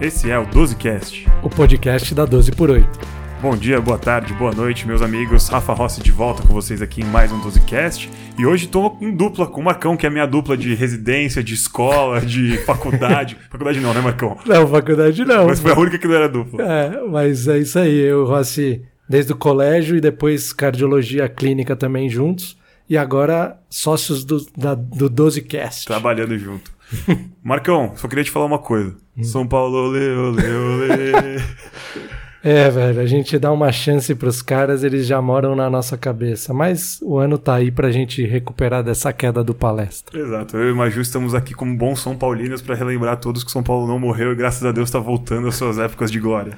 Esse é o 12Cast, o podcast da 12 por 8. Bom dia, boa tarde, boa noite, meus amigos. Rafa Rossi de volta com vocês aqui em mais um 12Cast. E hoje estou em dupla com o Marcão, que é a minha dupla de residência, de escola, de faculdade. faculdade não, né, Marcão? Não, faculdade não. Mas foi a única que não era dupla. É, mas é isso aí. Eu, Rossi, desde o colégio e depois cardiologia clínica também juntos. E agora sócios do, da, do 12Cast. Trabalhando junto. Marcão, só queria te falar uma coisa. São Paulo, ole, ole, ole. É, velho, a gente dá uma chance pros caras, eles já moram na nossa cabeça. Mas o ano tá aí pra gente recuperar dessa queda do palestra. Exato, eu e o Maju estamos aqui como bons São Paulinos para relembrar a todos que São Paulo não morreu e graças a Deus está voltando às suas épocas de glória.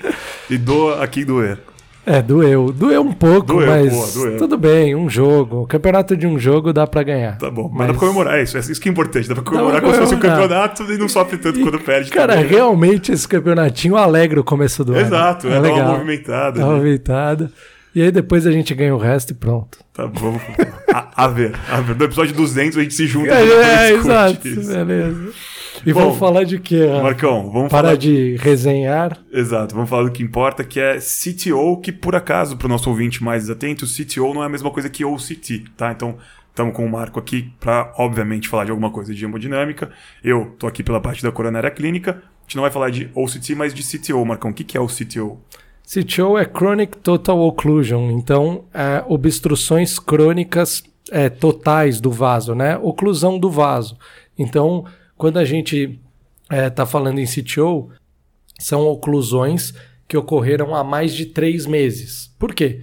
E doa aqui doer. É, doeu. Doeu um pouco, Doeu, mas boa, doeu. tudo bem, um jogo. O campeonato de um jogo dá pra ganhar. Tá bom, mas, dá pra comemorar é isso, é isso que é importante. Dá pra comemorar pra como se fosse um campeonato e não sofre tanto quando perde. Cara, também. realmente esse campeonato alegra o começo do ano. Exato, é, é dar uma legal. movimentada. Dá uma né? movimentada. E aí depois a gente ganha o resto e pronto. Tá bom. A, a ver, a ver. No episódio 200 a gente se junta. É, e é, discute exato. isso. Beleza. E Bom, vamos falar de quê? Rafa? Marcão, vamos Parar falar. de resenhar. Exato, vamos falar do que importa, que é CTO, que por acaso, para o nosso ouvinte mais atento, CTO não é a mesma coisa que OCT, tá? Então, estamos com o Marco aqui para, obviamente, falar de alguma coisa de hemodinâmica. Eu tô aqui pela parte da coronária clínica. A gente não vai falar de OCT, mas de CTO, Marcão. O que, que é o CTO? CTO é Chronic Total Occlusion, então é, obstruções crônicas é, totais do vaso, né? Oclusão do vaso. Então, quando a gente está falando em CTO, são oclusões que ocorreram há mais de três meses. Por quê?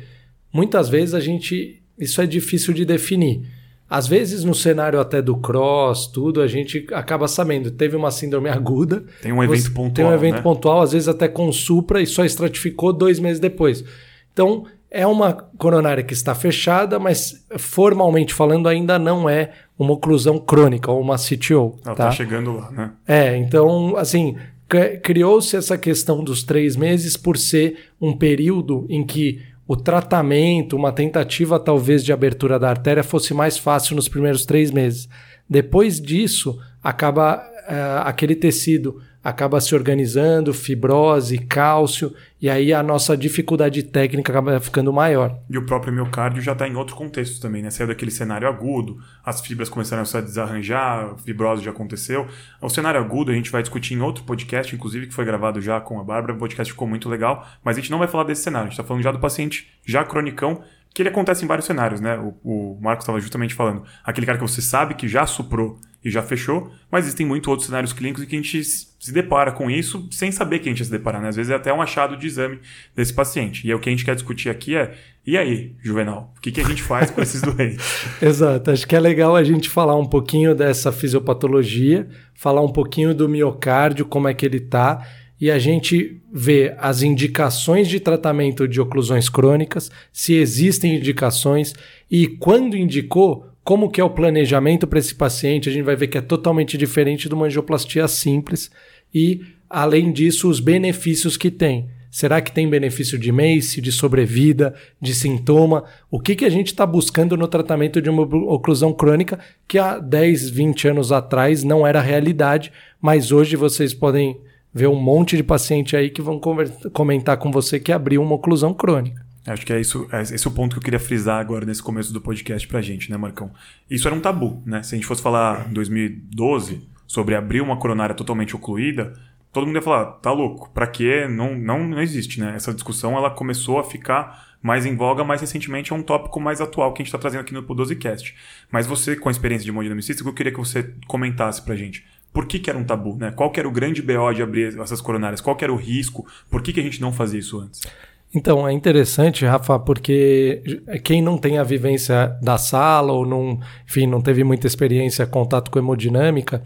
Muitas vezes a gente. Isso é difícil de definir. Às vezes, no cenário até do cross, tudo, a gente acaba sabendo. Teve uma síndrome aguda. Tem um evento pontual, Tem um evento né? pontual, às vezes até com supra, e só estratificou dois meses depois. Então, é uma coronária que está fechada, mas formalmente falando, ainda não é uma oclusão crônica ou uma CTO. Ela tá? tá chegando lá, né? É, então, assim, cri- criou-se essa questão dos três meses por ser um período em que o tratamento, uma tentativa talvez de abertura da artéria fosse mais fácil nos primeiros três meses. Depois disso, acaba eh, aquele tecido acaba se organizando, fibrose, cálcio, e aí a nossa dificuldade técnica acaba ficando maior. E o próprio miocárdio já está em outro contexto também, né? Saiu daquele cenário agudo, as fibras começaram a se desarranjar, a fibrose já aconteceu. O cenário agudo a gente vai discutir em outro podcast, inclusive, que foi gravado já com a Bárbara. O podcast ficou muito legal, mas a gente não vai falar desse cenário. A gente está falando já do paciente já cronicão, que ele acontece em vários cenários, né? O, o Marcos estava justamente falando. Aquele cara que você sabe que já suprou e já fechou, mas existem muito outros cenários clínicos em que a gente se depara com isso sem saber que a gente ia se deparar, né? Às vezes é até um achado de exame desse paciente. E aí o que a gente quer discutir aqui é, e aí, Juvenal, o que, que a gente faz com esses doentes? Exato, acho que é legal a gente falar um pouquinho dessa fisiopatologia, falar um pouquinho do miocárdio, como é que ele tá, e a gente ver as indicações de tratamento de oclusões crônicas, se existem indicações e quando indicou, como que é o planejamento para esse paciente, a gente vai ver que é totalmente diferente de uma angioplastia simples e além disso os benefícios que tem. Será que tem benefício de MACE, de sobrevida, de sintoma? O que, que a gente está buscando no tratamento de uma oclusão crônica que há 10, 20 anos atrás não era realidade, mas hoje vocês podem ver um monte de paciente aí que vão comentar com você que abriu uma oclusão crônica. Acho que é isso, é esse é o ponto que eu queria frisar agora nesse começo do podcast pra gente, né, Marcão? Isso era um tabu, né? Se a gente fosse falar em 2012 sobre abrir uma coronária totalmente ocluída, todo mundo ia falar, tá louco, pra quê? Não, não, não existe, né? Essa discussão ela começou a ficar mais em voga, mais recentemente é um tópico mais atual que a gente está trazendo aqui no 12cast. Mas você, com a experiência de hemodinamicista, eu queria que você comentasse pra gente. Por que, que era um tabu, né? Qual era o grande BO de abrir essas coronárias? Qual era o risco? Por que, que a gente não fazia isso antes? Então, é interessante, Rafa, porque quem não tem a vivência da sala ou não, enfim, não teve muita experiência, contato com hemodinâmica,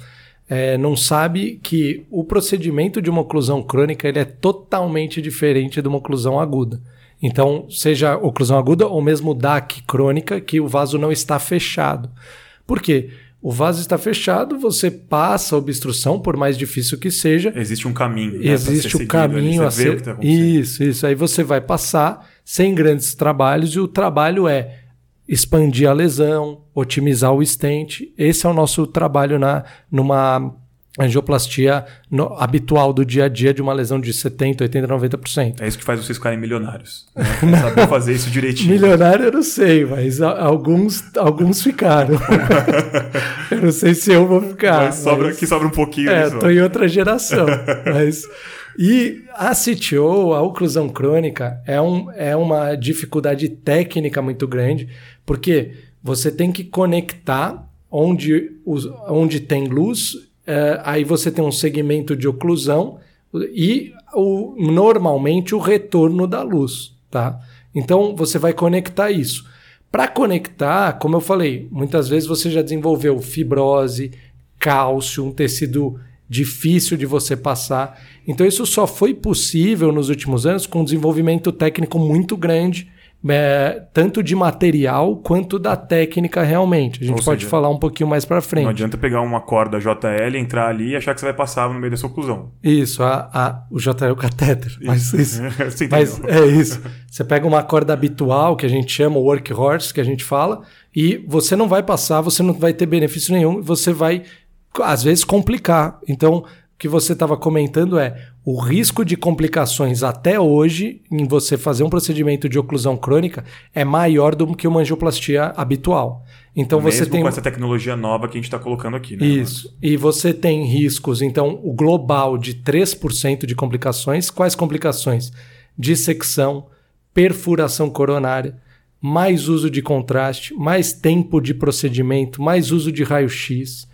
é, não sabe que o procedimento de uma oclusão crônica ele é totalmente diferente de uma oclusão aguda. Então, seja oclusão aguda ou mesmo DAC crônica, que o vaso não está fechado. Por quê? O vaso está fechado, você passa a obstrução, por mais difícil que seja, Existe um caminho. né, Existe o ali, caminho você a ser. tá isso, isso. Aí você vai passar sem grandes trabalhos e o trabalho é expandir a lesão, otimizar o estente. Esse é o nosso trabalho na, numa angioplastia no, habitual do dia a dia de uma lesão de 70%, 80%, 90%. É isso que faz vocês ficarem milionários. Né? Saber fazer isso direitinho. Milionário eu não sei, mas alguns, alguns ficaram. eu não sei se eu vou ficar. Mas sobra, mas... que sobra um pouquinho. É, estou em outra geração. mas... E a CTO, a oclusão crônica, é, um, é uma dificuldade técnica muito grande, porque você tem que conectar onde, onde tem luz é, aí você tem um segmento de oclusão e o, normalmente o retorno da luz, tá? Então você vai conectar isso. Para conectar, como eu falei, muitas vezes você já desenvolveu fibrose, cálcio, um tecido difícil de você passar. Então isso só foi possível nos últimos anos com um desenvolvimento técnico muito grande é, tanto de material quanto da técnica realmente. A gente Ou pode seja, falar um pouquinho mais para frente. Não adianta pegar uma corda JL, entrar ali e achar que você vai passar no meio dessa oclusão. Isso, a, a, o JL é o catéter. Isso. Mas, isso, mas é isso. Você pega uma corda habitual, que a gente chama workhorse, que a gente fala, e você não vai passar, você não vai ter benefício nenhum, você vai, às vezes, complicar. Então, o que você estava comentando é o risco de complicações até hoje em você fazer um procedimento de oclusão crônica é maior do que uma angioplastia habitual. Então Mesmo você tem com essa tecnologia nova que a gente está colocando aqui, né? Isso. E você tem riscos, então, o global de 3% de complicações. Quais complicações? Dissecção, perfuração coronária, mais uso de contraste, mais tempo de procedimento, mais uso de raio-x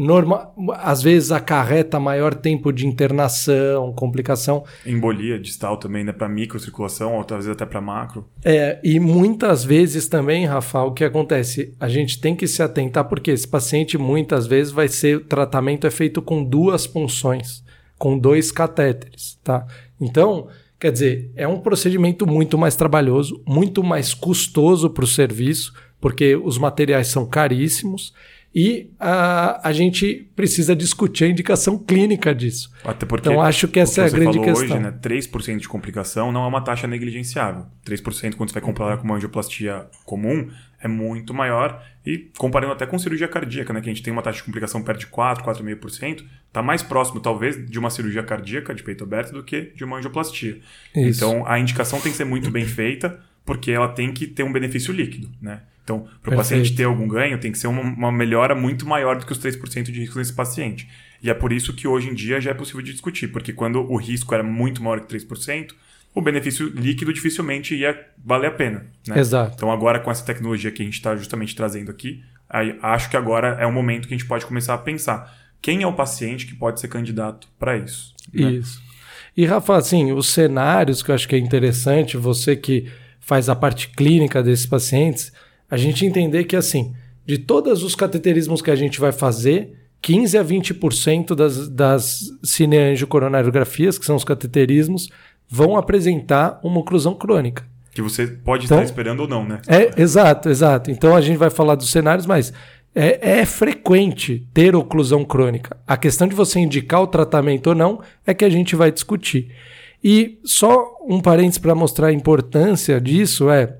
norma, às vezes acarreta maior tempo de internação, complicação. Embolia distal também, né? Para microcirculação, ou talvez até para macro. É, e muitas vezes também, Rafa, o que acontece? A gente tem que se atentar, porque esse paciente muitas vezes vai ser, o tratamento é feito com duas punções, com dois catéteres, tá? Então, quer dizer, é um procedimento muito mais trabalhoso, muito mais custoso para o serviço, porque os materiais são caríssimos e a, a gente precisa discutir a indicação clínica disso. Até porque então, acho que essa é a grande questão. hoje, né, 3% de complicação não é uma taxa negligenciável. 3% quando você vai comparar com uma angioplastia comum é muito maior. E comparando até com cirurgia cardíaca, né, que a gente tem uma taxa de complicação perto de 4, 4,5%, está mais próximo, talvez, de uma cirurgia cardíaca de peito aberto do que de uma angioplastia. Isso. Então, a indicação tem que ser muito bem feita, porque ela tem que ter um benefício líquido, né? Então, para o paciente ter algum ganho, tem que ser uma, uma melhora muito maior do que os 3% de risco nesse paciente. E é por isso que hoje em dia já é possível de discutir, porque quando o risco era muito maior que 3%, o benefício líquido dificilmente ia valer a pena. Né? Exato. Então, agora com essa tecnologia que a gente está justamente trazendo aqui, acho que agora é o momento que a gente pode começar a pensar quem é o paciente que pode ser candidato para isso. Né? Isso. E, Rafa, assim, os cenários que eu acho que é interessante, você que faz a parte clínica desses pacientes, a gente entender que, assim, de todos os cateterismos que a gente vai fazer, 15 a 20% das, das cineangiocoronariografias, que são os cateterismos, vão apresentar uma oclusão crônica. Que você pode então, estar esperando ou não, né? É, exato, exato. Então a gente vai falar dos cenários, mas é, é, frequente ter oclusão crônica. A questão de você indicar o tratamento ou não é que a gente vai discutir. E só um parênteses para mostrar a importância disso é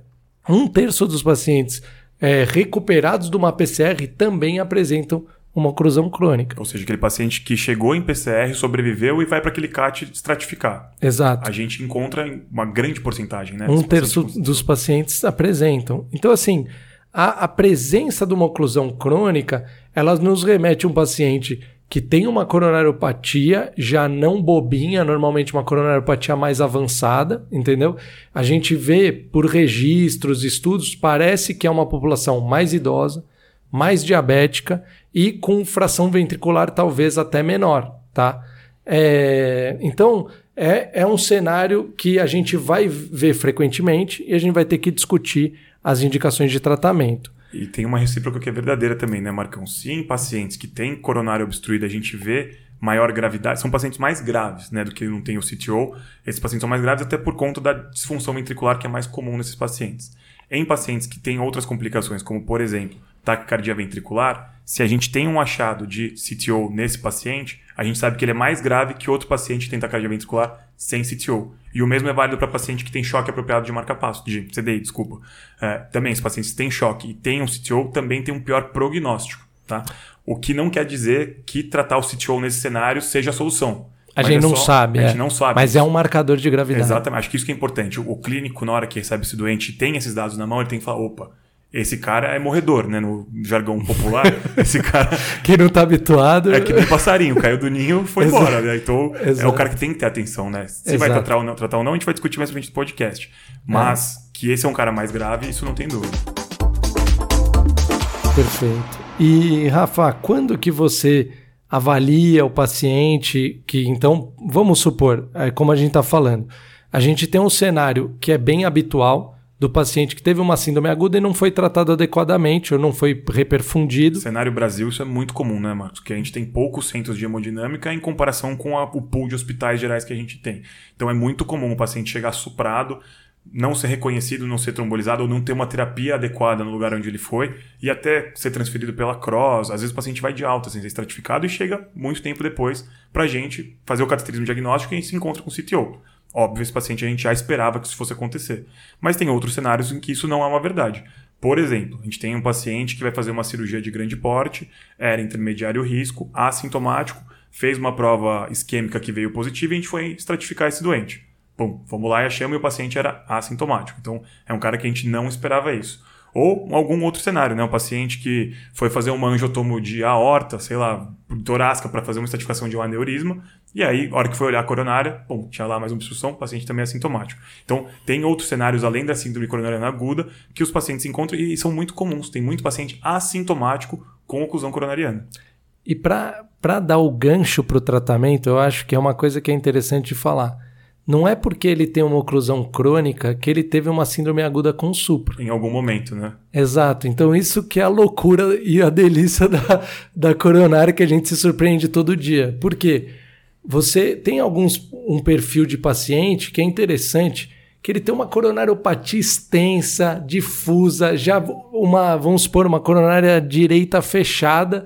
um terço dos pacientes é, recuperados de uma PCR também apresentam uma oclusão crônica. Ou seja, aquele paciente que chegou em PCR, sobreviveu e vai para aquele CAT estratificar. Exato. A gente encontra uma grande porcentagem, né? Um terço dos pacientes apresentam. Então, assim, a, a presença de uma oclusão crônica, ela nos remete a um paciente que tem uma coronariopatia já não bobinha, normalmente uma coronariopatia mais avançada, entendeu? A gente vê por registros, estudos, parece que é uma população mais idosa, mais diabética e com fração ventricular talvez até menor, tá? É, então, é, é um cenário que a gente vai ver frequentemente e a gente vai ter que discutir as indicações de tratamento. E tem uma recíproca que é verdadeira também, né, Marcão? Se em pacientes que têm coronário obstruído a gente vê maior gravidade, são pacientes mais graves, né, do que não tem o CTO. Esses pacientes são mais graves até por conta da disfunção ventricular que é mais comum nesses pacientes. Em pacientes que têm outras complicações, como por exemplo, taquicardia ventricular, se a gente tem um achado de CTO nesse paciente, a gente sabe que ele é mais grave que outro paciente que tem taquicardia ventricular sem CTO. E o mesmo é válido para paciente que tem choque apropriado de marca-passo, de CDI, desculpa. É, também, se pacientes têm choque e têm um CTO, também tem um pior prognóstico. tá? O que não quer dizer que tratar o CTO nesse cenário seja a solução. A gente é não só- sabe, A é. gente não sabe. Mas é um marcador de gravidade. Exatamente. Acho que isso que é importante. O, o clínico, na hora que recebe esse doente e tem esses dados na mão, ele tem que falar: opa, esse cara é morredor, né? No jargão popular. esse cara Quem não tá habituado. é que nem passarinho, caiu do ninho foi Exato. embora, né? Então é Exato. o cara que tem que ter atenção, né? Se vai Exato. tratar ou, não, tratar ou não, a gente vai discutir mais pra frente do podcast. Mas que esse é um cara mais grave, isso não tem dúvida. Perfeito. E, Rafa, quando que você avalia o paciente que, então, vamos supor, é, como a gente está falando, a gente tem um cenário que é bem habitual do paciente que teve uma síndrome aguda e não foi tratado adequadamente ou não foi reperfundido. Cenário Brasil, isso é muito comum, né, Marcos? Que a gente tem poucos centros de hemodinâmica em comparação com a- o pool de hospitais gerais que a gente tem. Então é muito comum o paciente chegar suprado, não ser reconhecido, não ser trombolizado ou não ter uma terapia adequada no lugar onde ele foi e até ser transferido pela CROSS. Às vezes o paciente vai de alta sem ser estratificado e chega muito tempo depois pra gente fazer o cateterismo diagnóstico e a se encontra com o CTO. Óbvio, esse paciente a gente já esperava que isso fosse acontecer. Mas tem outros cenários em que isso não é uma verdade. Por exemplo, a gente tem um paciente que vai fazer uma cirurgia de grande porte, era intermediário risco, assintomático, fez uma prova isquêmica que veio positiva e a gente foi estratificar esse doente. Bom, fomos lá e achamos e o paciente era assintomático. Então, é um cara que a gente não esperava isso. Ou algum outro cenário, né? Um paciente que foi fazer uma angiotomo de aorta, sei lá, torácica para fazer uma estratificação de um aneurisma, e aí, na hora que foi olhar a coronária, bom, tinha lá mais uma obstrução, o paciente também é assintomático. Então, tem outros cenários além da síndrome coronariana aguda que os pacientes encontram e são muito comuns. Tem muito paciente assintomático com oclusão coronariana. E para dar o gancho para o tratamento, eu acho que é uma coisa que é interessante de falar. Não é porque ele tem uma oclusão crônica que ele teve uma síndrome aguda com supra. Em algum momento, né? Exato. Então, isso que é a loucura e a delícia da, da coronária que a gente se surpreende todo dia. Por quê? Você tem alguns um perfil de paciente que é interessante, que ele tem uma coronariopatia extensa, difusa, já uma, vamos supor, uma coronária direita fechada,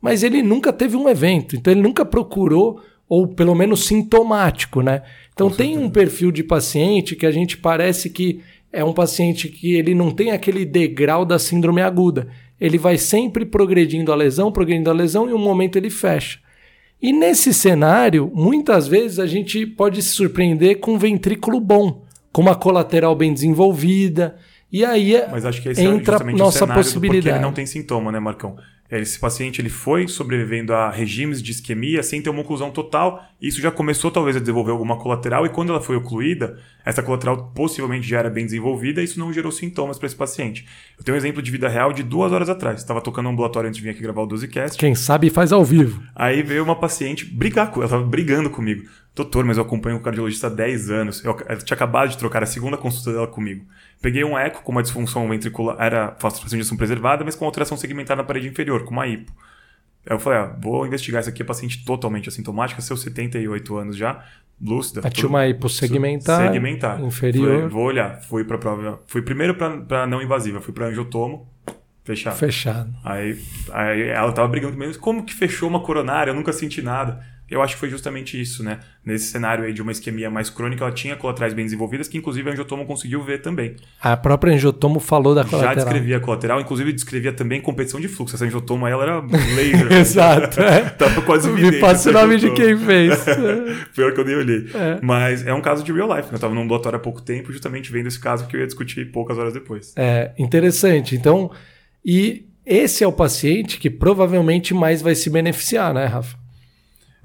mas ele nunca teve um evento, então ele nunca procurou, ou pelo menos sintomático, né? Então tem um perfil de paciente que a gente parece que é um paciente que ele não tem aquele degrau da síndrome aguda. Ele vai sempre progredindo a lesão, progredindo a lesão, e um momento ele fecha. E nesse cenário, muitas vezes a gente pode se surpreender com um ventrículo bom, com uma colateral bem desenvolvida. E aí Mas acho que esse entra é justamente nossa o cenário do porque possibilidade. ele não tem sintoma, né, Marcão? Esse paciente ele foi sobrevivendo a regimes de isquemia sem ter uma oclusão total. e Isso já começou talvez a desenvolver alguma colateral e quando ela foi ocluída, essa colateral possivelmente já era bem desenvolvida e isso não gerou sintomas para esse paciente. Eu tenho um exemplo de vida real de duas horas atrás. Estava tocando no ambulatório antes de vir aqui gravar o 12cast. Quem sabe faz ao vivo. Aí veio uma paciente brigar com ela, tava brigando comigo. Doutor, mas eu acompanho o cardiologista há 10 anos. Eu, eu tinha acabado de trocar a segunda consulta dela comigo. Peguei um eco com uma disfunção ventricular, era injeção preservada, mas com alteração segmentar na parede inferior, com uma hipo. Aí eu falei, ah, vou investigar isso aqui, é paciente totalmente assintomática, seus 78 anos já, lúcida. Tinha tudo- uma hipossegmentar, segmentar. inferior. Falei, vou olhar. Fui pra prova. Fui primeiro pra, pra não invasiva, fui pra angiotomo, fechado. Fechado. Aí, aí ela tava brigando comigo, como que fechou uma coronária? Eu nunca senti nada. Eu acho que foi justamente isso, né? Nesse cenário aí de uma isquemia mais crônica, ela tinha colaterais bem desenvolvidas, que inclusive a angiotomo conseguiu ver também. A própria angiotomo falou da Já colateral. descrevia a colateral, inclusive descrevia também competição de fluxo. Essa angiotomo aí, ela era laser. Exato. É. Tava quase Me passa o nome de quem fez. Pior que eu nem olhei. É. Mas é um caso de real life, né? Eu tava num ambulatório há pouco tempo, justamente vendo esse caso que eu ia discutir poucas horas depois. É interessante. Então, e esse é o paciente que provavelmente mais vai se beneficiar, né, Rafa?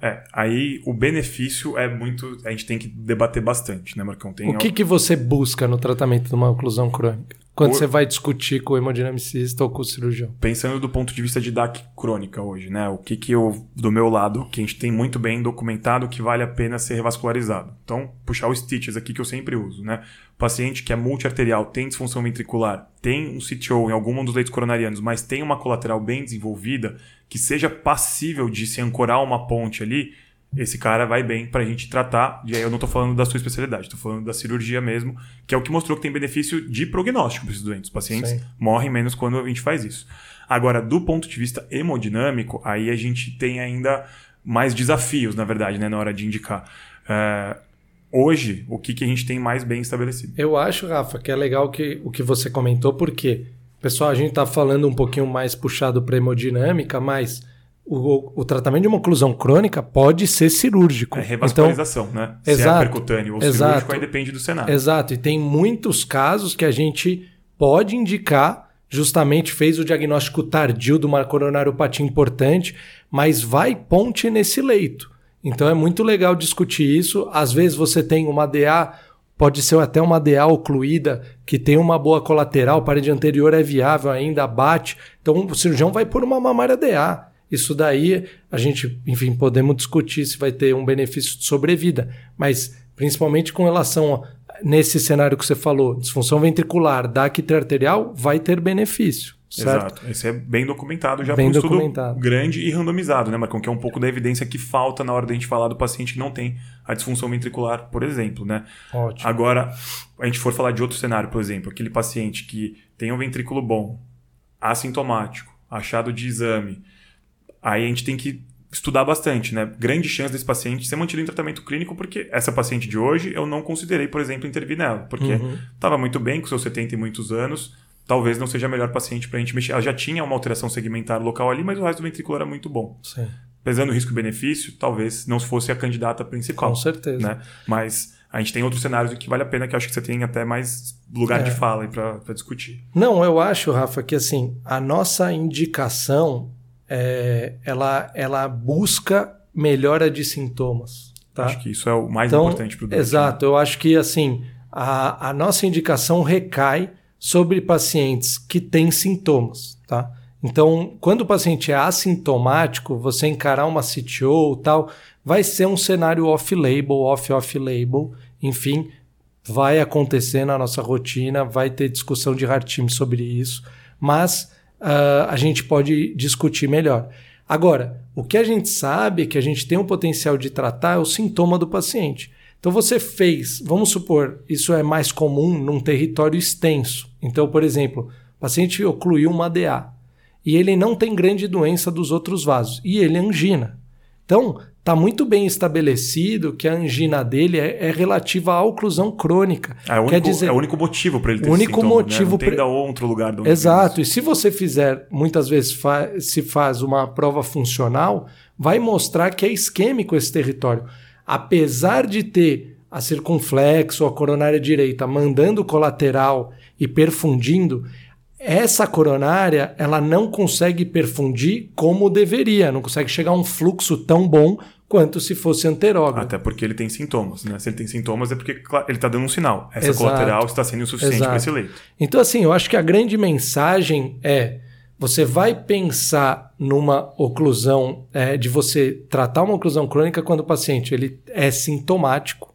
É, aí o benefício é muito. A gente tem que debater bastante, né, Marcão? Tem O que, que você busca no tratamento de uma oclusão crônica? Quando Por- você vai discutir com o hemodinamicista ou com o cirurgião? Pensando do ponto de vista de DAC crônica hoje, né? O que que eu, do meu lado, que a gente tem muito bem documentado que vale a pena ser revascularizado. Então, puxar os stitches aqui que eu sempre uso, né? O paciente que é multiarterial, tem disfunção ventricular, tem um CTO em algum dos leitos coronarianos, mas tem uma colateral bem desenvolvida, que seja passível de se ancorar uma ponte ali, esse cara vai bem pra gente tratar. E aí eu não tô falando da sua especialidade, tô falando da cirurgia mesmo, que é o que mostrou que tem benefício de prognóstico para esses doentes. Os pacientes Sim. morrem menos quando a gente faz isso. Agora, do ponto de vista hemodinâmico, aí a gente tem ainda mais desafios, na verdade, né, na hora de indicar. É, hoje, o que, que a gente tem mais bem estabelecido? Eu acho, Rafa, que é legal que, o que você comentou, porque Pessoal, a gente está falando um pouquinho mais puxado para hemodinâmica, mas o, o, tratamento de uma oclusão crônica pode ser cirúrgico. É revascularização, então, né? Se exato, é percutâneo ou exato, cirúrgico, aí depende do cenário. Exato, e tem muitos casos que a gente pode indicar, justamente fez o diagnóstico tardio de uma coronariopatia importante, mas vai ponte nesse leito. Então é muito legal discutir isso. Às vezes você tem uma DA, pode ser até uma DA ocluída, que tem uma boa colateral, parede anterior é viável ainda, bate. Então o cirurgião vai por uma mamária DA. Isso daí a gente, enfim, podemos discutir se vai ter um benefício de sobrevida, mas principalmente com relação a, nesse cenário que você falou, disfunção ventricular, DAC arterial, vai ter benefício. Certo? Exato. Esse é bem documentado já bem por um estudo grande e randomizado, né, Marcão? Que é um pouco da evidência que falta na hora da gente falar do paciente que não tem a disfunção ventricular, por exemplo, né? Ótimo. Agora, a gente for falar de outro cenário, por exemplo, aquele paciente que tem um ventrículo bom, assintomático, achado de exame, aí a gente tem que estudar bastante, né? Grande chance desse paciente ser mantido em tratamento clínico, porque essa paciente de hoje eu não considerei, por exemplo, intervir nela, porque estava uhum. muito bem, com seus 70 e muitos anos, talvez não seja a melhor paciente para a gente mexer. Ela já tinha uma alteração segmentar local ali, mas o resto do ventrículo era muito bom. Sim. Pesando risco-benefício, talvez não fosse a candidata principal. Com certeza. Né? Mas a gente tem outros cenários que vale a pena, que acho que você tem até mais lugar é. de fala para discutir. Não, eu acho, Rafa, que assim, a nossa indicação é, ela, ela busca melhora de sintomas. Tá? Acho que isso é o mais então, importante para o doente. Exato, eu acho que assim a, a nossa indicação recai sobre pacientes que têm sintomas. Tá? Então, quando o paciente é assintomático, você encarar uma CTO tal, vai ser um cenário off-label, off-off-label, enfim, vai acontecer na nossa rotina, vai ter discussão de hard team sobre isso, mas uh, a gente pode discutir melhor. Agora, o que a gente sabe é que a gente tem um potencial de tratar é o sintoma do paciente. Então você fez, vamos supor, isso é mais comum num território extenso. Então, por exemplo, o paciente ocluiu uma DA e ele não tem grande doença dos outros vasos e ele é angina. Então, está muito bem estabelecido que a angina dele é, é relativa à oclusão crônica. É o único, Quer dizer, é o único motivo para ele ter o único sintoma, motivo né? Não tem pra... outro lugar onde Exato. E se você fizer, muitas vezes fa se faz uma prova funcional, vai mostrar que é isquêmico esse território. Apesar de ter a circunflexo, a coronária direita mandando colateral e perfundindo, essa coronária ela não consegue perfundir como deveria, não consegue chegar a um fluxo tão bom quanto se fosse anterógrado. Até porque ele tem sintomas, né? Se ele tem sintomas é porque ele está dando um sinal. Essa Exato. colateral está sendo insuficiente para esse leito. Então, assim, eu acho que a grande mensagem é você vai pensar numa oclusão, é, de você tratar uma oclusão crônica quando o paciente ele é sintomático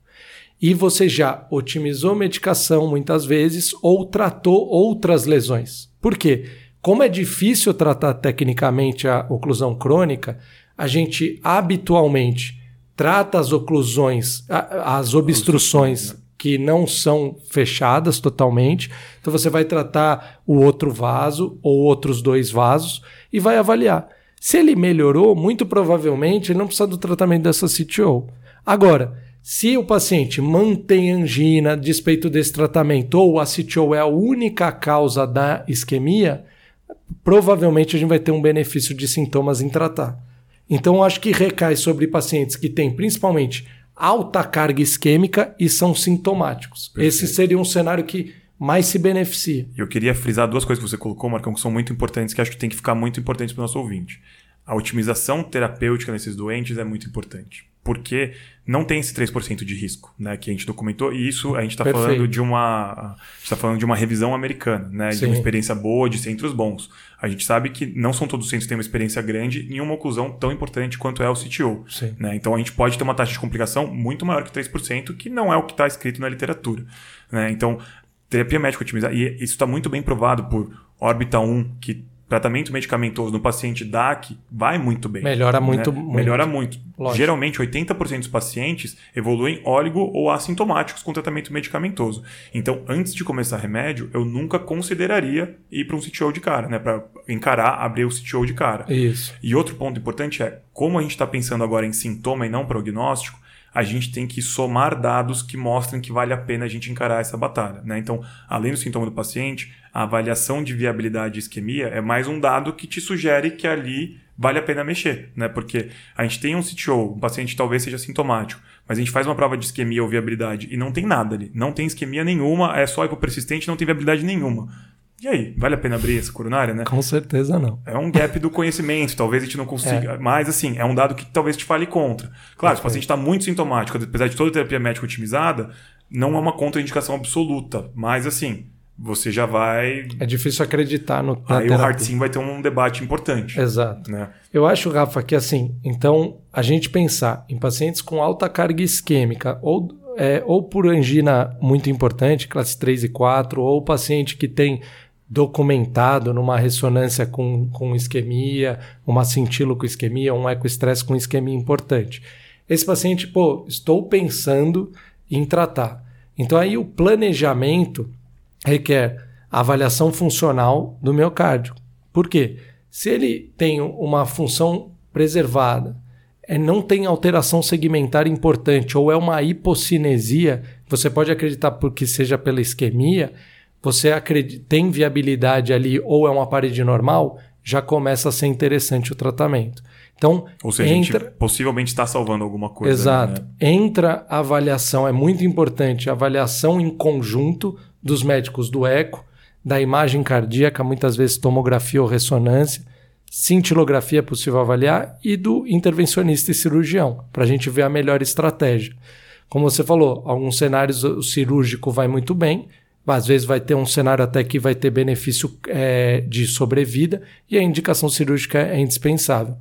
e você já otimizou medicação muitas vezes ou tratou outras lesões. Por quê? Como é difícil tratar tecnicamente a oclusão crônica, a gente habitualmente trata as oclusões, as obstruções que não são fechadas totalmente. Então você vai tratar o outro vaso ou outros dois vasos e vai avaliar. Se ele melhorou, muito provavelmente ele não precisa do tratamento dessa CTO. Agora, se o paciente mantém angina despeito desse tratamento ou a CTO é a única causa da isquemia, provavelmente a gente vai ter um benefício de sintomas em tratar. Então, acho que recai sobre pacientes que têm principalmente alta carga isquêmica e são sintomáticos. Perfeito. Esse seria um cenário que mais se beneficia. Eu queria frisar duas coisas que você colocou, Marcão, que são muito importantes, que acho que tem que ficar muito importantes para o nosso ouvinte. A otimização terapêutica nesses doentes é muito importante porque não tem esse 3% de risco, né, que a gente documentou, e isso a gente está falando de uma está falando de uma revisão americana, né, Sim. de uma experiência boa, de centros bons. A gente sabe que não são todos os centros que têm uma experiência grande em uma oclusão tão importante quanto é o CTO. Né? Então a gente pode ter uma taxa de complicação muito maior que 3%, que não é o que está escrito na literatura. Né? Então, terapia médica otimizada, e isso está muito bem provado por órbita 1, que tratamento medicamentoso no paciente DAC vai muito bem. Melhora muito. Né? muito. Melhora muito. Lógico. Geralmente, 80% dos pacientes evoluem óligo ou assintomáticos com tratamento medicamentoso. Então, antes de começar remédio, eu nunca consideraria ir para um CTO de cara, né? Para encarar, abrir o CTO de cara. Isso. E outro ponto importante é, como a gente está pensando agora em sintoma e não prognóstico, a gente tem que somar dados que mostrem que vale a pena a gente encarar essa batalha. Né? Então, além do sintoma do paciente, a avaliação de viabilidade e isquemia é mais um dado que te sugere que ali vale a pena mexer, né? Porque a gente tem um CTO, um paciente talvez seja sintomático, mas a gente faz uma prova de isquemia ou viabilidade e não tem nada ali. Não tem isquemia nenhuma, é só hipopersistente, não tem viabilidade nenhuma. E aí, vale a pena abrir essa coronária, né? Com certeza não. É um gap do conhecimento, talvez a gente não consiga. É. Mas, assim, é um dado que talvez te fale contra. Claro, se o paciente está muito sintomático, apesar de toda a terapia médica otimizada, não é uma contraindicação absoluta. Mas, assim, você já vai. É difícil acreditar no. Aí terapia. o Heart Sim vai ter um debate importante. Exato. Né? Eu acho, Rafa, que assim, então, a gente pensar em pacientes com alta carga isquêmica ou, é, ou por angina muito importante, classe 3 e 4, ou paciente que tem documentado numa ressonância com, com isquemia, uma cintilo com isquemia, um ecoestresse com isquemia importante. Esse paciente, pô, estou pensando em tratar. Então aí o planejamento requer avaliação funcional do miocárdio. Por quê? Se ele tem uma função preservada, é, não tem alteração segmentar importante ou é uma hipocinesia, você pode acreditar porque seja pela isquemia, você acredita, tem viabilidade ali ou é uma parede normal, já começa a ser interessante o tratamento. Então, ou seja, entra... a gente possivelmente está salvando alguma coisa. Exato. Né? Entra a avaliação, é muito importante, a avaliação em conjunto dos médicos do eco, da imagem cardíaca, muitas vezes tomografia ou ressonância, cintilografia é possível avaliar, e do intervencionista e cirurgião, para a gente ver a melhor estratégia. Como você falou, alguns cenários o cirúrgico vai muito bem, às vezes vai ter um cenário até que vai ter benefício é, de sobrevida, e a indicação cirúrgica é indispensável.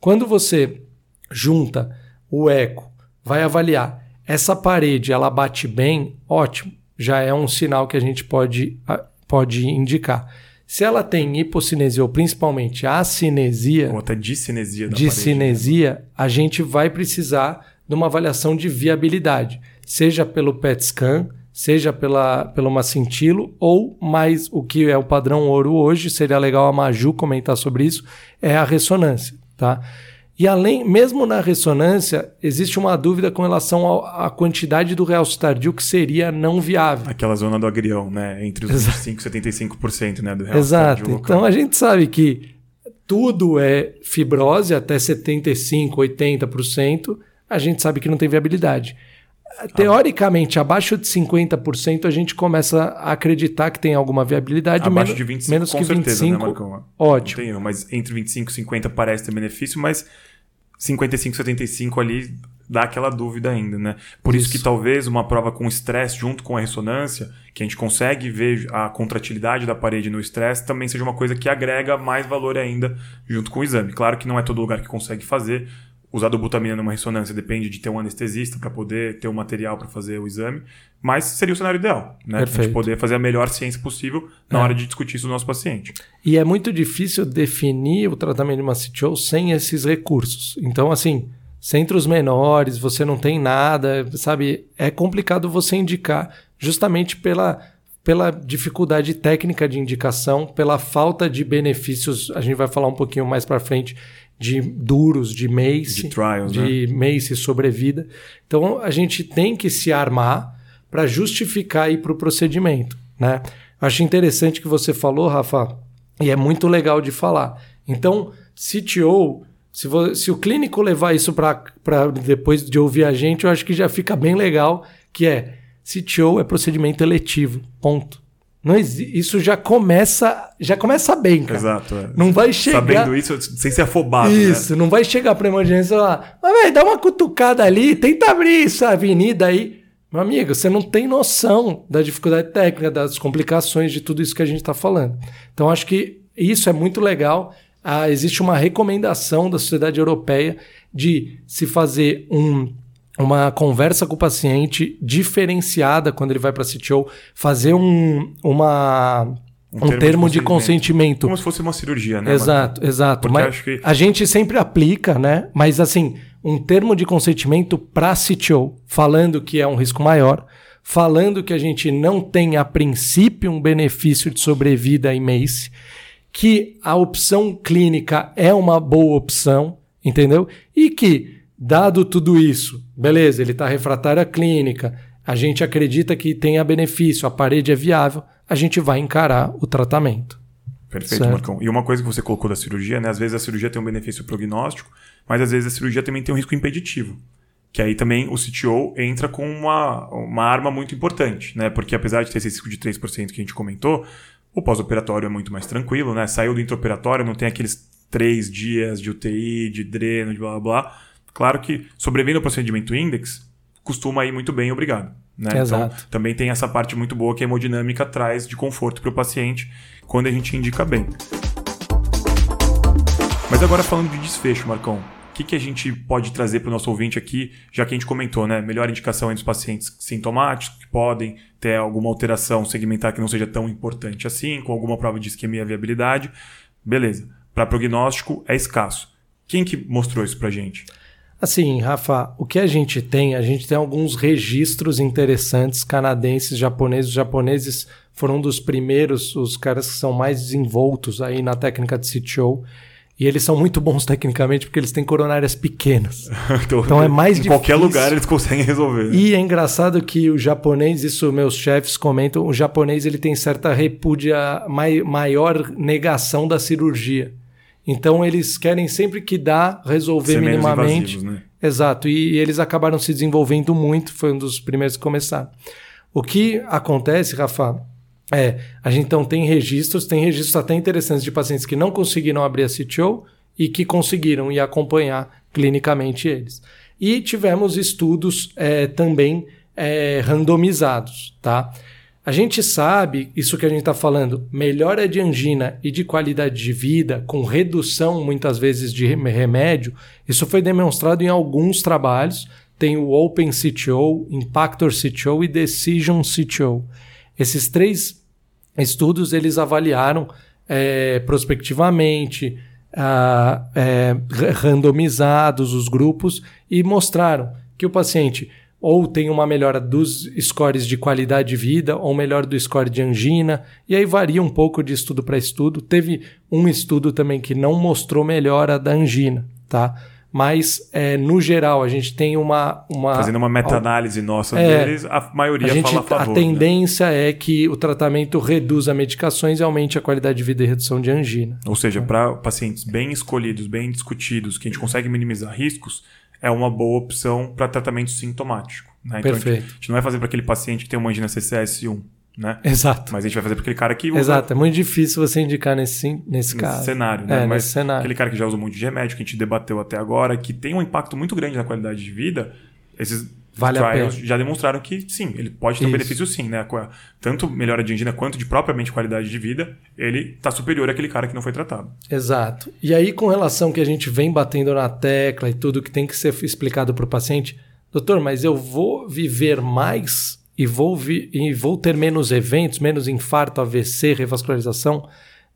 Quando você junta o eco, vai avaliar essa parede, ela bate bem, ótimo já é um sinal que a gente pode, pode indicar. Se ela tem hipocinesia ou principalmente acinesia, ou até discinesia, discinesia parede, né? a gente vai precisar de uma avaliação de viabilidade, seja pelo PET scan, seja pela, pelo macintilo, ou mais o que é o padrão ouro hoje, seria legal a Maju comentar sobre isso, é a ressonância. Tá? E além, mesmo na ressonância, existe uma dúvida com relação à quantidade do realce tardio que seria não viável. Aquela zona do agrião, né? Entre os Exato. 25% e 75% né, do realce Exato. tardio. Então a gente sabe que tudo é fibrose até 75%, 80%. A gente sabe que não tem viabilidade. Teoricamente, abaixo de 50%, a gente começa a acreditar que tem alguma viabilidade. Abaixo menos, de 25%, menos com que certeza, 25%, né, Marcão? Ótimo. Tenho, mas entre 25 e 50 parece ter benefício, mas 55, 75 ali dá aquela dúvida ainda, né? Por isso, isso que talvez uma prova com estresse junto com a ressonância, que a gente consegue ver a contratilidade da parede no estresse, também seja uma coisa que agrega mais valor ainda junto com o exame. Claro que não é todo lugar que consegue fazer. Usar dobutamina numa ressonância depende de ter um anestesista para poder ter o material para fazer o exame, mas seria o cenário ideal, né? Perfeito. A gente poder fazer a melhor ciência possível na é. hora de discutir isso no nosso paciente. E é muito difícil definir o tratamento de mastite sem esses recursos. Então, assim, centros menores, você não tem nada, sabe? É complicado você indicar justamente pela pela dificuldade técnica de indicação, pela falta de benefícios, a gente vai falar um pouquinho mais para frente de duros, de MACE, de, trials, de né? MACE sobrevida. Então a gente tem que se armar para justificar ir para o procedimento. Né? Acho interessante que você falou, Rafa, e é muito legal de falar. Então, CTO, se, se o clínico levar isso para depois de ouvir a gente, eu acho que já fica bem legal, que é CTO é procedimento eletivo, ponto. Não isso já começa, já começa bem, cara. Exato. É. Não vai chegar. Sabendo isso, sem ser afobado. Né? Isso, né? não vai chegar para emergência lá. Mas, velho, dá uma cutucada ali, tenta abrir essa avenida aí. Meu amigo, você não tem noção da dificuldade técnica, das complicações de tudo isso que a gente está falando. Então, acho que isso é muito legal. Ah, existe uma recomendação da Sociedade Europeia de se fazer um uma conversa com o paciente diferenciada quando ele vai para a CTO, fazer um, uma, um, um termo, termo, de, consentimento. Como se fosse uma cirurgia, né? Exato, Marcos? exato. Porque mas que... a gente sempre aplica, né? Mas assim, um termo de consentimento para CTO, falando que é um risco maior, falando que a gente não tem a princípio um benefício de sobrevida em MACE, que a opção clínica é uma boa opção, entendeu? E que Dado tudo isso, beleza, ele está refratário à clínica, a gente acredita que tenha benefício, a parede é viável, a gente vai encarar o tratamento. Perfeito, certo. Marcão. E uma coisa que você colocou da cirurgia, né? Às vezes a cirurgia tem um benefício prognóstico, mas às vezes a cirurgia também tem um risco impeditivo. Que aí também o CTO entra com uma, uma arma muito importante, né? Porque apesar de ter esse risco de 3% que a gente comentou, o pós-operatório é muito mais tranquilo, né? Saiu do intraoperatório, não tem aqueles três dias de UTI, de dreno, de blá blá blá. Claro que sobrevivendo ao procedimento index, costuma ir muito bem, obrigado. Né? Então, Exato. Então, também tem essa parte muito boa que a hemodinâmica traz de conforto para o paciente quando a gente indica bem. Mas agora falando de desfecho, Marcão, o que, que a gente pode trazer para o nosso ouvinte aqui, já que a gente comentou, né? Melhor indicação entre os pacientes sintomáticos, que podem ter alguma alteração segmentar que não seja tão importante assim, com alguma prova de isquemia e viabilidade. Beleza. Para prognóstico, é escasso. Quem que mostrou isso para gente? Assim, Rafa, o que a gente tem, a gente tem alguns registros interessantes canadenses, japoneses. Os japoneses foram um dos primeiros, os caras que são mais desenvoltos aí na técnica de CTO. E eles são muito bons tecnicamente porque eles têm coronárias pequenas. então, então é mais em difícil. Em qualquer lugar eles conseguem resolver. Né? E é engraçado que o japonês, isso meus chefes comentam, o japonês ele tem certa repúdia, maior negação da cirurgia. Então eles querem sempre que dá resolver Ser minimamente. Invasivos, né? Exato. E, e, eles acabaram se desenvolvendo muito, foi um dos primeiros que começaram. O que acontece, Rafa, é, a gente então tem registros, tem registros até interessantes de pacientes que não conseguiram abrir a CTO e que conseguiram ir acompanhar clinicamente eles. E tivemos estudos é, também é, randomizados, tá? A gente sabe, isso que a gente está falando, melhora de angina e de qualidade de vida, com redução muitas vezes de remédio, isso foi demonstrado em alguns trabalhos. Tem o Open CTO, Impactor CTO e Decision CTO. Esses três estudos eles avaliaram é, prospectivamente, é, randomizados os grupos e mostraram que o paciente ou tem uma melhora dos scores de qualidade de vida, ou melhor do score de angina, e aí varia um pouco de estudo para estudo. Teve um estudo também que não mostrou melhora da angina, tá? Mas, é, no geral, a gente tem uma. uma Fazendo uma meta-análise nossa é, deles, a maioria a gente, fala a favor. A né? tendência né? é que o tratamento reduza medicações e aumente a qualidade de vida e redução de angina. Ou seja, para pacientes bem escolhidos, bem discutidos, que a gente consegue minimizar riscos, é uma boa opção para tratamento sintomático. Né? Então Perfeito. A gente, a gente, não vai fazer para aquele paciente que tem uma angina CCS1. Né? Exato. Mas a gente vai fazer para aquele cara que usa... Exato, é muito difícil você indicar nesse, nesse, nesse caso. cenário, né? É, Mas cenário. aquele cara que já usa um monte de remédio, que a gente debateu até agora, que tem um impacto muito grande na qualidade de vida, esses vale trials já demonstraram que sim, ele pode ter Isso. um benefício sim, né? Tanto melhora de angina quanto de propriamente qualidade de vida, ele está superior àquele cara que não foi tratado. Exato. E aí, com relação que a gente vem batendo na tecla e tudo que tem que ser explicado para o paciente, doutor, mas eu vou viver mais e vou, vi e vou ter menos eventos, menos infarto, AVC, revascularização?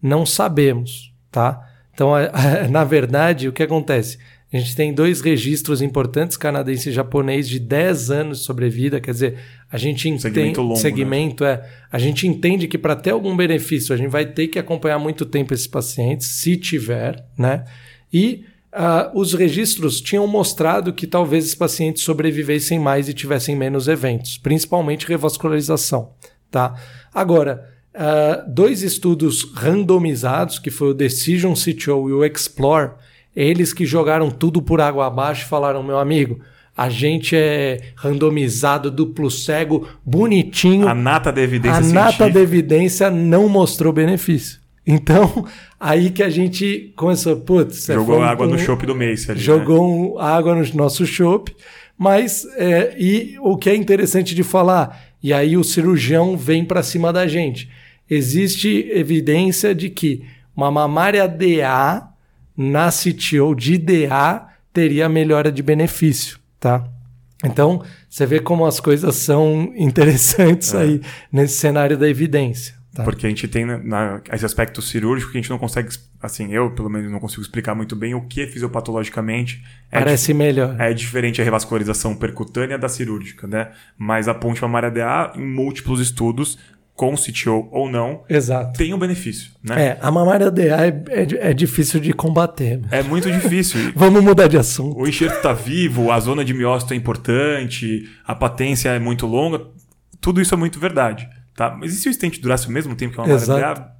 Não sabemos, tá? Então, na verdade, o que acontece? A gente tem dois registros importantes, canadense e japonês, de 10 anos de sobrevida. Quer dizer, a gente entende. Segmento longo. Segmento, né? é. A gente entende que para ter algum benefício, a gente vai ter que acompanhar muito tempo esses pacientes, se tiver, né? E uh, os registros tinham mostrado que talvez esses pacientes sobrevivessem mais e tivessem menos eventos, principalmente revascularização, tá? Agora. Uh, dois estudos randomizados, que foi o Decision CTO e o Explore, eles que jogaram tudo por água abaixo e falaram, meu amigo, a gente é randomizado, duplo cego, bonitinho. A nata da evidência A nata da evidência não mostrou benefício. Então, aí que a gente começou, putz... É, jogou água um, no chopp do mês. Ali, jogou né? água no nosso chopp. Mas, é, e o que é interessante de falar, e aí o cirurgião vem para cima da gente. Existe evidência de que uma mamária DA na CTO de DA teria melhora de benefício, tá? Então, você vê como as coisas são interessantes é. aí nesse cenário da evidência. Tá? Porque a gente tem na, na, esse aspecto cirúrgico que a gente não consegue, assim, eu pelo menos não consigo explicar muito bem o que fisiopatologicamente é Parece melhor. É diferente a revascularização percutânea da cirúrgica, né? Mas a ponte mamária DA, em múltiplos estudos, com CTO ou não, Exato. tem um benefício, né? É, a mamária DA é, é, é difícil de combater. É muito difícil. Vamos mudar de assunto. o enxerto está vivo, a zona de miócito é importante, a patência é muito longa, tudo isso é muito verdade. Tá? Mas e se o stent durasse o mesmo tempo que uma mamária DA?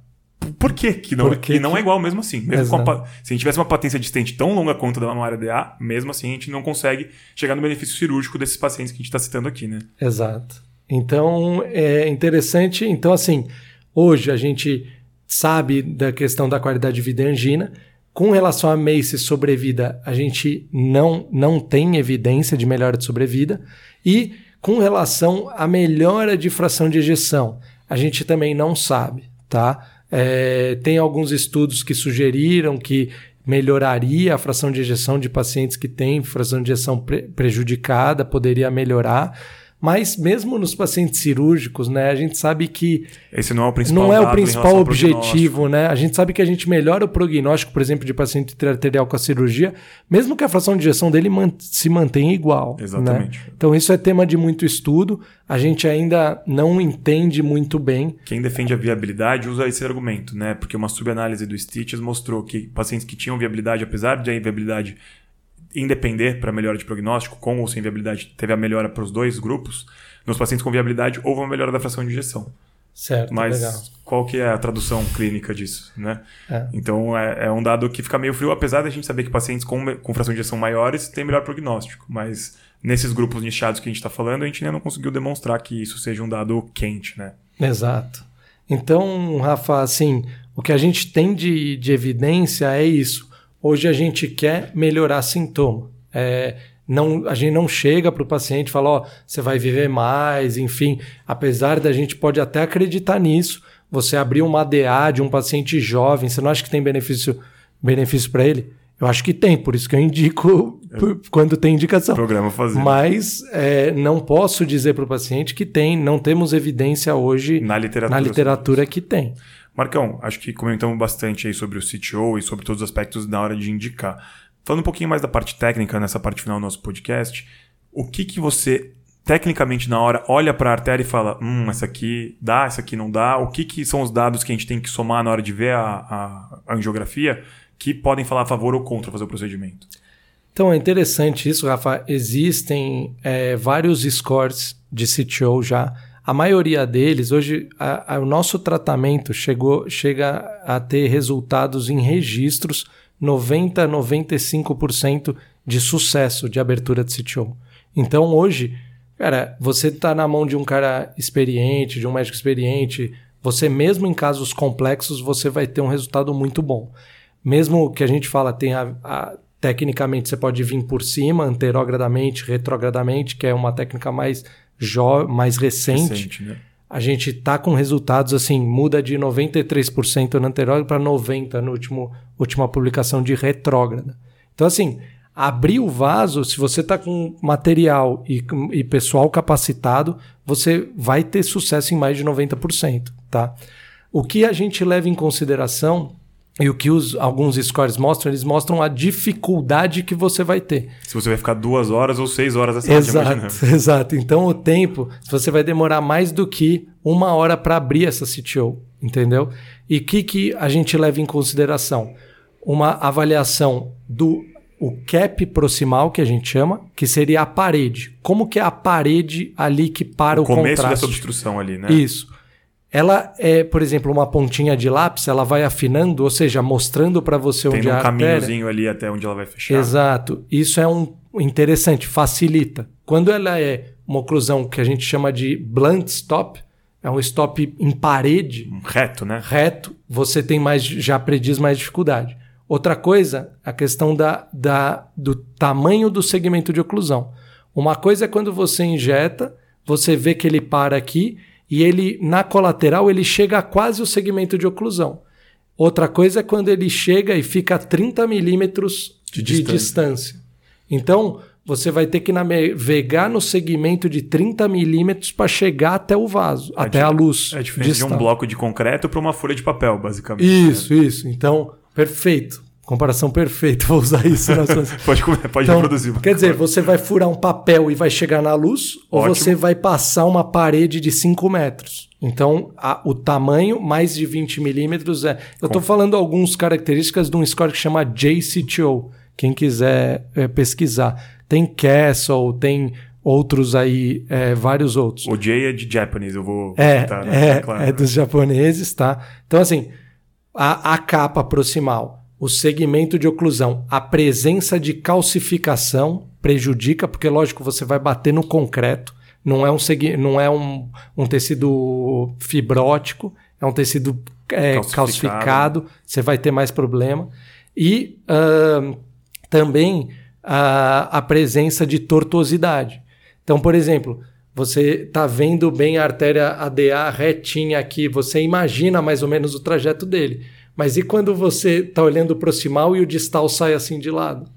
Por que, que não, que não que- é igual mesmo assim? Mesmo a se a gente tivesse uma patência de stent tão longa quanto a da mamária DA, mesmo assim a gente não consegue chegar no benefício cirúrgico desses pacientes que a gente está citando aqui, né? Exato. Então, é interessante. Então, assim, hoje a gente sabe da questão da qualidade de vida e angina. Com relação a MACE sobrevida, a gente não, não tem evidência de melhora de sobrevida. E com relação à melhora de fração de ejeção, a gente também não sabe, tá? É, tem alguns estudos que sugeriram que melhoraria a fração de ejeção de pacientes que têm fração de ejeção pre- prejudicada, poderia melhorar. Mas mesmo nos pacientes cirúrgicos, né, a gente sabe que Esse não é o principal não é o principal objetivo, né? A gente sabe que a gente melhora o prognóstico, por exemplo, de paciente arterial com a cirurgia, mesmo que a fração de injeção dele man- se mantenha igual. Exatamente. né? Então isso é tema de muito estudo. A gente ainda não entende muito bem. Quem defende a viabilidade usa esse argumento, né? Porque uma subanálise do Stitches mostrou que pacientes que tinham viabilidade, apesar de a viabilidade independer para melhora de prognóstico, com ou sem viabilidade, teve a melhora para os dois grupos. Nos pacientes com viabilidade, houve uma melhora da fração de injeção. Certo, Mas legal. qual que é a tradução clínica disso, né? É. Então é, é um dado que fica meio frio, apesar da gente saber que pacientes com, com fração de injeção maiores têm melhor prognóstico. Mas nesses grupos nichados que a gente está falando, a gente ainda não conseguiu demonstrar que isso seja um dado quente, né? Exato. Então, Rafa, assim, o que a gente tem de, de evidência é isso. Hoje a gente quer melhorar sintoma. É, não, a gente não chega para o paciente e fala, ó, você vai viver mais, enfim. Apesar da gente pode até acreditar nisso, você abrir uma ADA de um paciente jovem, você não acha que tem benefício, benefício para ele? Eu acho que tem, por isso que eu indico por- quando tem indicação. Programa fazer. Mas é, não posso dizer para o paciente que tem, não temos evidência hoje Na literatura. na literatura que tem. Marcão, acho que comentamos bastante aí sobre o CTO e sobre todos os aspectos na hora de indicar. Falando um pouquinho mais da parte técnica nessa parte final do nosso podcast, o que que você tecnicamente na hora olha para a artéria e fala, hum, essa aqui dá, essa aqui não dá? O que que são os dados que a gente tem que somar na hora de ver a, a, a angiografia que podem falar a favor ou contra fazer o procedimento? Então é interessante isso, Rafa. Existem é, vários scores de CTO já. A maioria deles, hoje, a- a- o nosso tratamento chegou, chega a ter resultados em registros 90 a 95% de sucesso de abertura de CTO. Então hoje, cara, você está na mão de um cara experiente, de um médico experiente, você mesmo em casos complexos, você vai ter um resultado muito bom. Mesmo que a gente fala, tem a, a- tecnicamente você pode vir por cima, anterogradamente, retrogradamente, que é uma técnica mais, mais recente. Recente, né? A gente tá com resultados assim, muda de 93% na anterógrada para 90% na último, última publicação de retrógrada. Então, assim, abrir o vaso, se você tá com material e, e pessoal capacitado, você vai ter sucesso em mais de 90%, tá? O que a gente leva em consideração e o que os, alguns scores mostram, eles mostram a dificuldade que você vai ter. Se você vai ficar duas horas ou seis horas essa noite, Exato, imaginando. exato. Então o tempo, você vai demorar mais do que uma hora para abrir essa CTO, entendeu? E o que, que a gente leva em consideração? Uma avaliação do o cap proximal, que a gente chama, que seria a parede. Como que é a parede ali que para o, Começo contraste? dessa obstrução ali, né? Isso. Ela é, por exemplo, uma pontinha de lápis, ela vai afinando, ou seja, mostrando para você Tem onde um a artéria. caminhozinho ali até onde ela vai fechar. Exato. Isso é um interessante, facilita. Quando ela é uma oclusão que a gente chama de blunt stop, é um stop em parede, Um Reto, né? reto, você tem mais, já prediz mais dificuldade. Outra coisa, a questão da, da, do tamanho do segmento de oclusão. Uma coisa é quando você injeta, você vê que ele para aqui e ele, na colateral, ele chega a quase o segmento de oclusão. Outra coisa é quando ele chega e fica a 30 milímetros De de, distância. distância. Então, você vai ter que navegar no segmento de 30 milímetros para chegar até o vaso, até di- a luz. É diferente de um bloco de concreto para uma folha de papel, basicamente. Isso, isso. Então, perfeito. Comparação perfeita, vou usar isso na sua... pode pode então, reproduzir. Quer dizer, você vai furar um papel e vai chegar na luz, ou Ótimo. você vai passar uma parede de 5 metros. Então, a, o tamanho, mais de 20 milímetros, é. Eu estou falando algumas características de um score que chama JCTO. Quem quiser é, pesquisar. Tem Castle, tem outros aí, é, vários outros. O J é de Japanese, eu vou É, citar, né? é, Claro. é dos japoneses, tá? Então, assim, a, a capa proximal, o segmento de oclusão, a presença de calcificação prejudica, porque, lógico, você vai bater no concreto, não é um, não é um, um tecido fibrótico, é um tecido é, Calcificado. calcificado, você vai ter mais problema. E ahn, também a, a presença de tortuosidade. Então, por exemplo, você está vendo bem a artéria ADA retinha aqui, você imagina mais ou menos o trajeto dele. Mas e quando você está olhando o proximal e o distal sai assim de lado?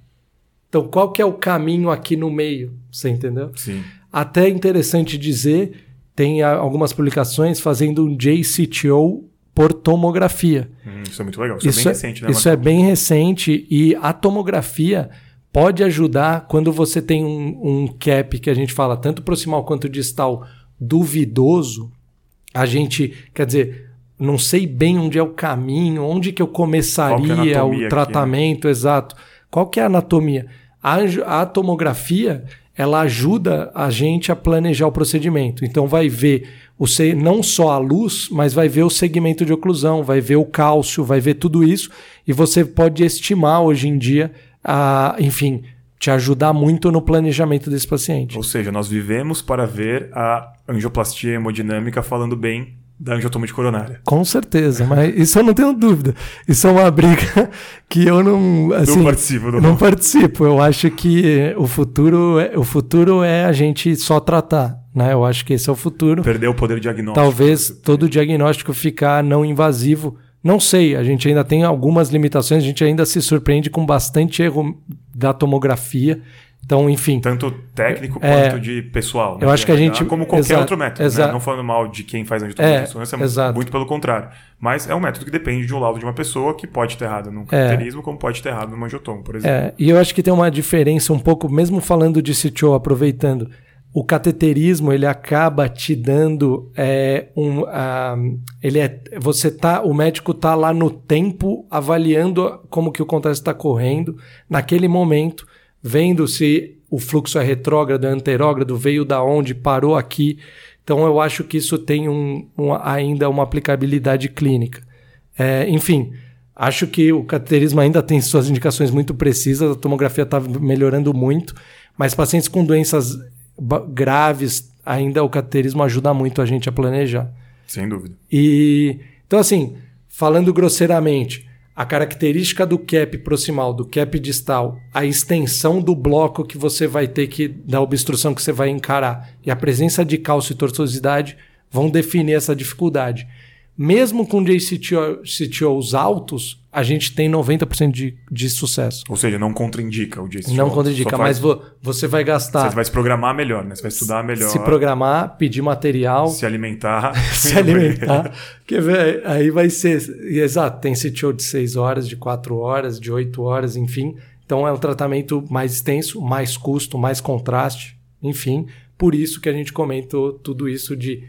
Então, qual que é o caminho aqui no meio? Você entendeu? Sim. Até é interessante dizer, tem algumas publicações fazendo um JCTO por tomografia. Hum, isso é muito legal. Isso, é bem recente, né? Isso é bem recente e a tomografia pode ajudar quando você tem um, um cap que a gente fala tanto proximal quanto distal duvidoso. A gente, quer dizer, não sei bem onde é o caminho, onde que eu começaria anatomia aqui, o né? tratamento exato. Qual que é a anatomia? A, a tomografia ela ajuda a gente a planejar o procedimento. Então vai ver o não só a luz, mas vai ver o segmento de oclusão, vai ver o cálcio, vai ver tudo isso e você pode estimar hoje em dia, a, enfim, te ajudar muito no planejamento desse paciente. Ou seja, nós vivemos para ver a angioplastia hemodinâmica falando bem da angiotomia coronária. Com certeza, mas isso eu não tenho dúvida. Isso é uma briga que eu não, assim, não participo. Não. não participo. Eu acho que o futuro, é, o futuro é a gente só tratar, né? Eu acho que esse é o futuro. Perder o poder diagnóstico. Talvez todo o diagnóstico ficar não invasivo. Não sei, a gente ainda tem algumas limitações, a gente ainda se surpreende com bastante erro da tomografia. Então, enfim, Tanto técnico É. quanto de pessoal. né? Eu acho que a gente- Como qualquer exato, outro método. exato. Né? Não falando mal de quem faz angiotomia É, exato. muito pelo contrário. Mas é um método que depende de um laudo de uma pessoa que pode ter errado num caracterismo, como pode ter errado numa angiotomo, por exemplo. É, e eu acho que tem uma diferença um pouco, mesmo falando de CTO, aproveitando, o cateterismo ele acaba te dando é, um, ah, ele é, você tá, o médico tá lá no tempo avaliando como que o contraste está correndo naquele momento, vendo se o fluxo é retrógrado, é anterógrado, veio da onde, parou aqui. Então eu acho que isso tem um, um- ainda uma aplicabilidade clínica. É, enfim, acho que o cateterismo ainda tem suas indicações muito precisas, a tomografia está melhorando muito, mas pacientes com doenças graves, ainda o cateterismo ajuda muito a gente a planejar. Sem dúvida. E então assim, falando grosseiramente, a característica do cap proximal, do cap distal, a extensão do bloco que você vai ter que da obstrução que você vai encarar e a presença de cálcio e tortuosidade vão definir essa dificuldade. Mesmo com JCTO, CTOs altos, a gente tem 90% de, de sucesso. Ou seja, não contraindica o JCTO. Não contraindica, mas vo- você vai gastar, Você vai se programar melhor, né? Você vai estudar melhor. se programar, pedir material, se alimentar. se alimentar. Quer ver? Aí vai ser. Exato, tem CTO de 6 horas, de 4 horas, de 8 horas, enfim. Então é um tratamento mais extenso, mais custo, mais contraste, enfim. Por isso que a gente comentou tudo isso de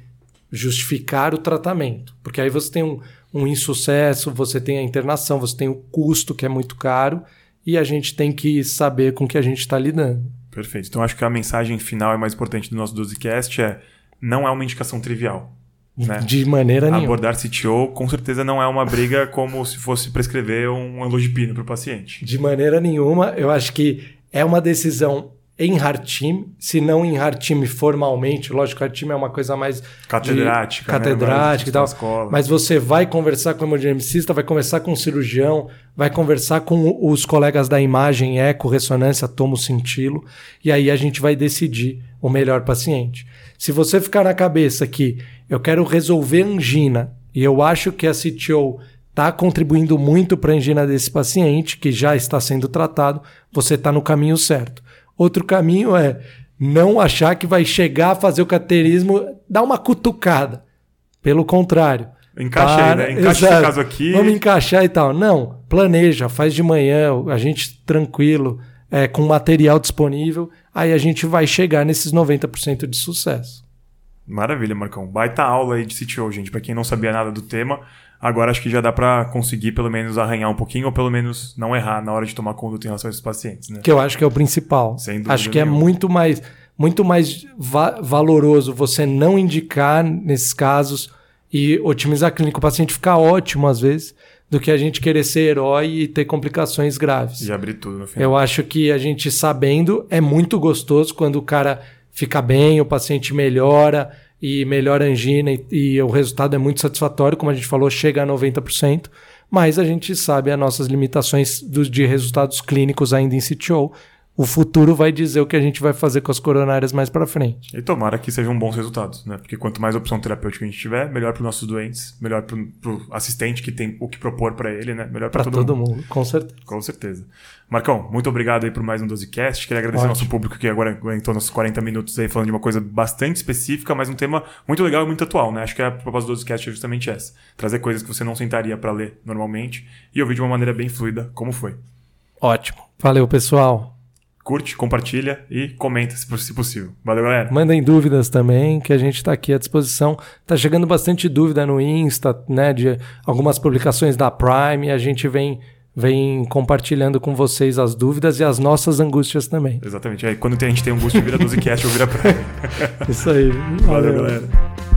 justificar o tratamento. Porque aí você tem um, um insucesso, você tem a internação, você tem o custo que é muito caro, e a gente tem que saber com que a gente está lidando. Perfeito. Então acho que a mensagem final e mais importante do nosso 12cast é não é uma indicação trivial. Né? De maneira nenhuma. Abordar CTO com certeza não é uma briga como se fosse prescrever um anlogipino para o paciente. De maneira nenhuma. Eu acho que é uma decisão em hard team, se não em hard team formalmente. Lógico, hard team é uma coisa mais Catedrática. de, né? catedrática e tal. Escola. Mas você vai conversar com o hemodinamicista, vai conversar com o cirurgião, vai conversar com os colegas da imagem, eco, ressonância, tomo cintilo, e aí a gente vai decidir o melhor paciente. Se você ficar na cabeça que eu quero resolver angina e eu acho que a CTO está contribuindo muito para a angina desse paciente, que já está sendo tratado, você está no caminho certo. Outro caminho é não achar que vai chegar a fazer o cateterismo, dar uma cutucada. Pelo contrário, Encaixa aí, né? Encaixa esse caso aqui. Vamos encaixar e tal. Não, planeja, faz de manhã, a gente tranquilo, é, com material disponível, aí a gente vai chegar nesses 90% de sucesso. Maravilha, Marcão. Baita aula aí de CTO, gente. Para quem não sabia nada do tema, agora acho que já dá para conseguir pelo menos arranhar um pouquinho ou pelo menos não errar na hora de tomar conduta em relação a esses pacientes, né? Que eu acho que é o principal. Sem dúvida acho que é nenhuma. é muito mais muito mais va valoroso você não indicar nesses casos e otimizar a clínica. O paciente ficar ótimo às vezes do que a gente querer ser herói e ter complicações graves. E abrir tudo no final. Eu acho que a gente sabendo é muito gostoso quando o cara fica bem, o paciente melhora e melhora a angina e, e, o resultado é muito satisfatório, como a gente falou, chega a 90%, mas a gente sabe as nossas limitações dos, de resultados clínicos ainda em CTO o futuro vai dizer o que a gente vai fazer com as coronárias mais para frente. E tomara que sejam bons resultados, né? Porque quanto mais opção terapêutica a gente tiver, melhor para os nossos doentes, melhor para o assistente que tem o que propor para ele, né? Melhor para todo, todo mundo. mundo. Com certeza. Com certeza. Marcão, muito obrigado aí por mais um 12cast. Queria agradecer ao nosso público que agora aguentou nossos 40 minutos aí falando de uma coisa bastante específica, mas um tema muito legal e muito atual, né? Acho que a proposta do 12cast é justamente essa. Trazer coisas que você não sentaria para ler normalmente e ouvir de uma maneira bem fluida, como foi. Ótimo. Valeu, pessoal curte, compartilha e comenta se possível. Valeu, galera. Mandem dúvidas também, que a gente está aqui à disposição. Tá chegando bastante dúvida no Insta, né, de algumas publicações da Prime, a gente vem vem compartilhando com vocês as dúvidas e as nossas angústias também. Exatamente. Aí quando a gente tem angústia, vira 12cast ou vira Prime. Isso aí. Valeu, Valeu galera.